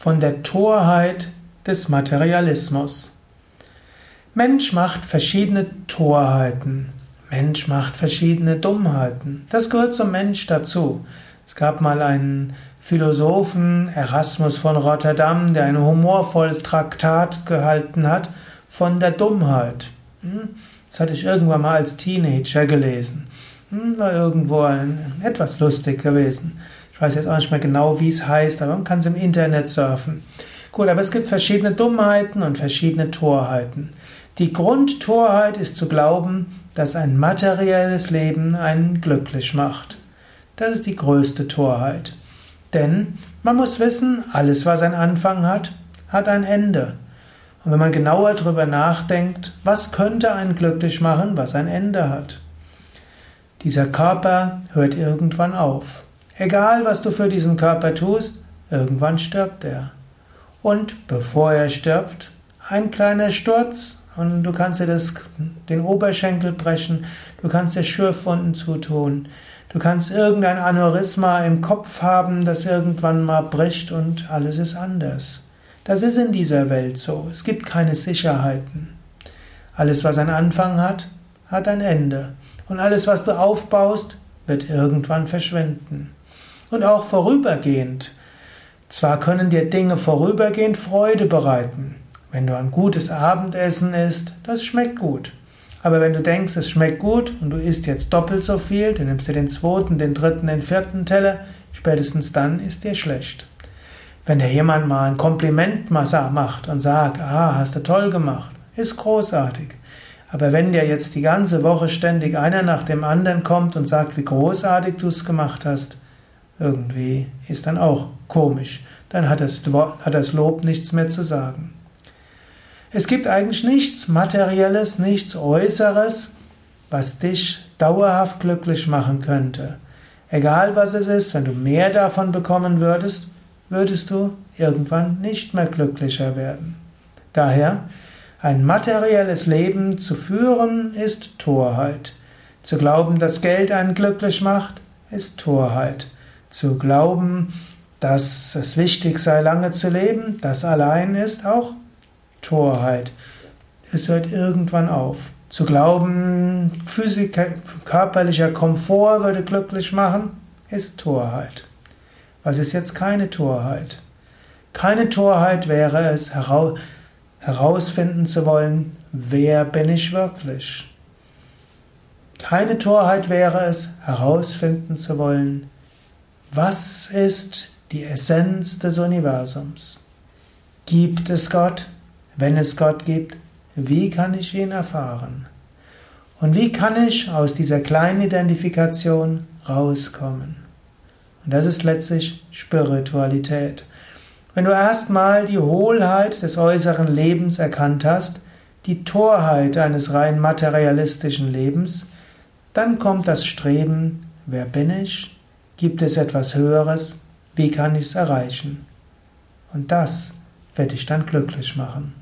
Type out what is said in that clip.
von der Torheit des Materialismus. Mensch macht verschiedene Torheiten. Mensch macht verschiedene Dummheiten. Das gehört zum Mensch dazu. Es gab mal einen Philosophen, Erasmus von Rotterdam, der ein humorvolles Traktat gehalten hat von der Dummheit. Hm? Das hatte ich irgendwann mal als Teenager gelesen. Hm, war irgendwo ein, etwas lustig gewesen. Ich weiß jetzt auch nicht mehr genau, wie es heißt, aber man kann es im Internet surfen. Gut, aber es gibt verschiedene Dummheiten und verschiedene Torheiten. Die Grundtorheit ist zu glauben, dass ein materielles Leben einen glücklich macht. Das ist die größte Torheit. Denn man muss wissen, alles, was einen Anfang hat, hat ein Ende. Und wenn man genauer darüber nachdenkt, was könnte einen glücklich machen, was ein Ende hat? Dieser Körper hört irgendwann auf. Egal, was du für diesen Körper tust, irgendwann stirbt er. Und bevor er stirbt, ein kleiner Sturz und du kannst dir das, den Oberschenkel brechen, du kannst dir Schürfwunden zutun, du kannst irgendein Aneurysma im Kopf haben, das irgendwann mal bricht und alles ist anders. Das ist in dieser Welt so. Es gibt keine Sicherheiten. Alles, was einen Anfang hat, hat ein Ende. Und alles, was du aufbaust, wird irgendwann verschwinden und auch vorübergehend. Zwar können dir Dinge vorübergehend Freude bereiten. Wenn du ein gutes Abendessen isst, das schmeckt gut. Aber wenn du denkst, es schmeckt gut und du isst jetzt doppelt so viel, dann nimmst du den zweiten, den dritten, den vierten Teller, spätestens dann ist dir schlecht. Wenn dir jemand mal ein Kompliment macht und sagt, ah, hast du toll gemacht, ist großartig. Aber wenn dir jetzt die ganze Woche ständig einer nach dem anderen kommt und sagt, wie großartig du es gemacht hast, irgendwie ist dann auch komisch. Dann hat das, hat das Lob nichts mehr zu sagen. Es gibt eigentlich nichts Materielles, nichts Äußeres, was dich dauerhaft glücklich machen könnte. Egal was es ist, wenn du mehr davon bekommen würdest, würdest du irgendwann nicht mehr glücklicher werden. Daher, ein materielles Leben zu führen, ist Torheit. Zu glauben, dass Geld einen glücklich macht, ist Torheit. Zu glauben, dass es wichtig sei, lange zu leben, das allein ist auch Torheit. Es hört irgendwann auf. Zu glauben, Physiker, körperlicher Komfort würde glücklich machen, ist Torheit. Was ist jetzt keine Torheit? Keine Torheit wäre es, herausfinden zu wollen, wer bin ich wirklich? Keine Torheit wäre es, herausfinden zu wollen, was ist die Essenz des Universums? Gibt es Gott? Wenn es Gott gibt, wie kann ich ihn erfahren? Und wie kann ich aus dieser kleinen Identifikation rauskommen? Und das ist letztlich Spiritualität. Wenn du erstmal die Hohlheit des äußeren Lebens erkannt hast, die Torheit eines rein materialistischen Lebens, dann kommt das Streben, wer bin ich? Gibt es etwas Höheres? Wie kann ich es erreichen? Und das wird dich dann glücklich machen.